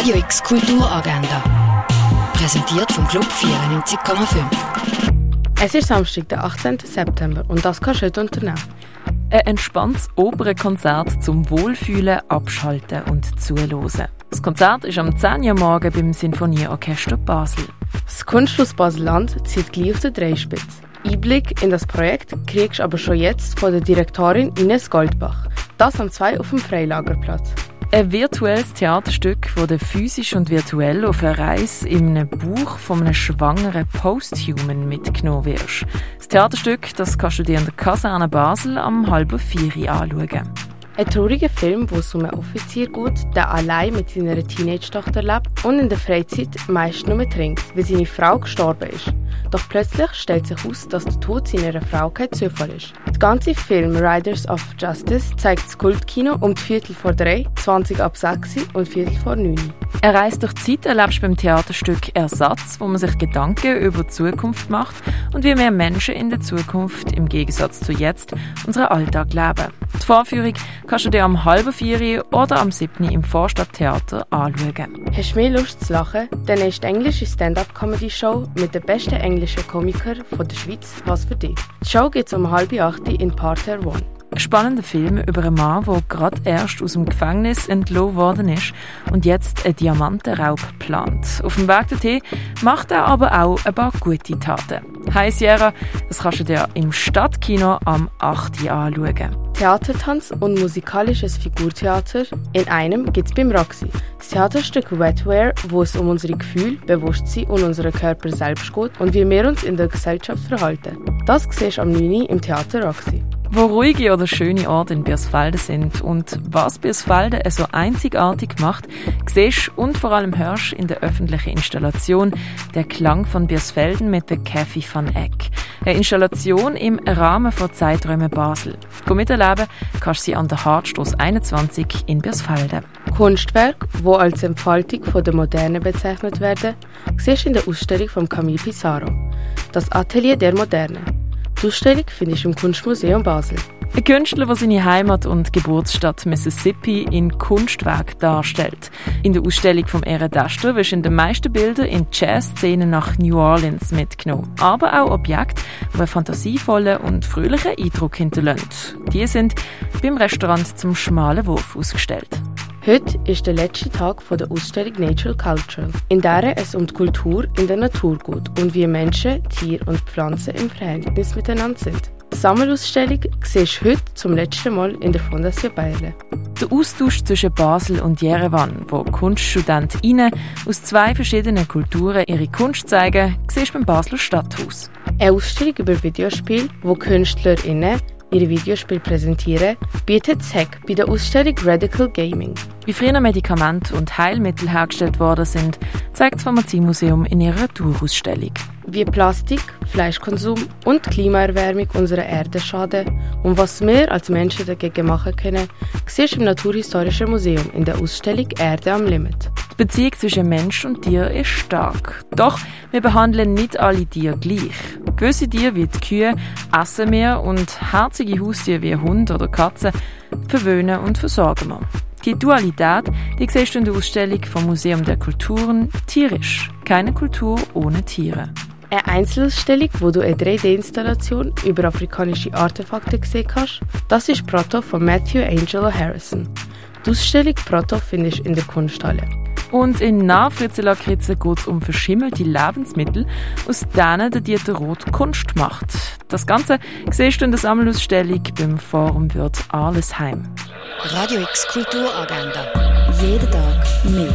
Radio X Kulturagenda. Präsentiert vom Club 94,5. Es ist Samstag, der 18. September und das kannst du heute unternehmen. Ein entspanntes Opernkonzert zum Wohlfühlen, Abschalten und Zuhören. Das Konzert ist am 10 Uhr morgen beim Sinfonieorchester Basel. Das Kunstschluss Basel-Land zieht gleich auf den Dreispitz. Einblick in das Projekt kriegst du aber schon jetzt von der Direktorin Ines Goldbach. Das am 2 auf dem Freilagerplatz. Ein virtuelles Theaterstück, wo du physisch und virtuell auf eine Reise in einem Buch von einem schwangeren Posthuman mitgenommen wirst. Das Theaterstück das kannst du dir in der Kaserne Basel am halben vier anschauen. Ein trauriger Film, wo es um einen Offizier geht, der allein mit seiner Teenage-Tochter lebt und in der Freizeit meist nur trinkt, weil seine Frau gestorben ist. Doch plötzlich stellt sich heraus, dass der Tod seiner Frau kein Zufall ist. Der ganze Film Riders of Justice zeigt das Kultkino um die Viertel vor drei, 20 ab 6 und Viertel vor 9. Er reist durch die Zeit erlebst beim Theaterstück Ersatz, wo man sich Gedanken über die Zukunft macht und wie wir Menschen in der Zukunft im Gegensatz zu jetzt unseren Alltag leben. Die Vorführung kannst du dir am halben vier oder am siebten im Vorstadttheater anschauen. Hast du mehr Lust zu lachen? Dann ist die englische Stand-Up-Comedy-Show mit den besten englischen Komikern von der Schweiz was für dich. Die Show geht um halb acht in Parterre One. Ein spannender Film über einen Mann, der gerade erst aus dem Gefängnis entlohnt worden ist und jetzt einen Diamantenraub plant. Auf dem Weg dorthin macht er aber auch ein paar gute Taten. Hi Sierra, das kannst du dir im Stadtkino am 8. anschauen. Theatertanz und musikalisches Figurtheater in einem gibt's beim Roxy. Das Theaterstück Wetware, wo es um unsere Gefühle, Bewusstsein und unseren Körper selbst geht und wie wir uns in der Gesellschaft verhalten. Das siehst du am 9. im Theater Roxy. Wo ruhige oder schöne Orte in Biersfelde sind und was Biersfelde so einzigartig macht, siehst und vor allem hörst in der öffentlichen Installation Der Klang von Biersfelden mit der Kathy van Eck. Eine Installation im Rahmen von Zeiträume Basel. Komm miterleben kannst du sie an der Hartstrasse 21 in Biersfelde. Kunstwerk, wo als Entfaltung von der Moderne bezeichnet werden, siehst du in der Ausstellung von Camille Pissarro. Das Atelier der Moderne. Die Ausstellung findest du im Kunstmuseum Basel. Ein Künstler, der seine Heimat und Geburtsstadt Mississippi in Kunstwerk darstellt. In der Ausstellung vom Eredester wirst du in den meisten Bildern in Jazzszenen nach New Orleans mitgenommen. Aber auch Objekte, die einen fantasievollen und fröhlichen Eindruck hinterlassen. Die sind beim Restaurant zum Schmalen Wurf ausgestellt. Heute ist der letzte Tag der Ausstellung Natural Culture, in der es um die Kultur in der Natur geht und wie Menschen, Tiere und Pflanzen im Verhältnis miteinander sind. Die Sammelausstellung siehst du heute zum letzten Mal in der Fondation Bayerle. Der Austausch zwischen Basel und Jerewan, wo KunststudentInnen aus zwei verschiedenen Kulturen ihre Kunst zeigen, siehst du beim Basler Stadthaus. Eine Ausstellung über Videospiele, wo KünstlerInnen ihre Videospiele präsentieren, bietet ZEC bei der Ausstellung Radical Gaming. Wie früher Medikamente und Heilmittel hergestellt worden sind, zeigt das Pharmaziemuseum in ihrer Tourausstellung. Wie Plastik, Fleischkonsum und Klimaerwärmung unserer Erde schaden und was wir als Menschen dagegen machen können, siehst du im Naturhistorischen Museum in der Ausstellung Erde am Limit. Die Beziehung zwischen Mensch und Tier ist stark. Doch wir behandeln nicht alle Tiere gleich. Gewisse Tiere wie die Kühe essen wir und herzige Haustiere wie Hund oder Katze verwöhnen und versorgen wir. Die Dualität, die siehst du in der Ausstellung vom Museum der Kulturen Tierisch. Keine Kultur ohne Tiere. Eine Einzelausstellung, wo du eine 3D-Installation über afrikanische Artefakte sehen kannst, das ist Proto von Matthew Angelo Harrison. Die Ausstellung Proto findest du in der Kunsthalle. Und in Nahfritzelakritze geht es um verschimmelte Lebensmittel, aus denen der Dieter Roth Kunst macht. Das Ganze siehst du in der Sammelausstellung beim Forum Wirt Arlesheim. Radio X Kulturagenda. Jeden Tag mehr.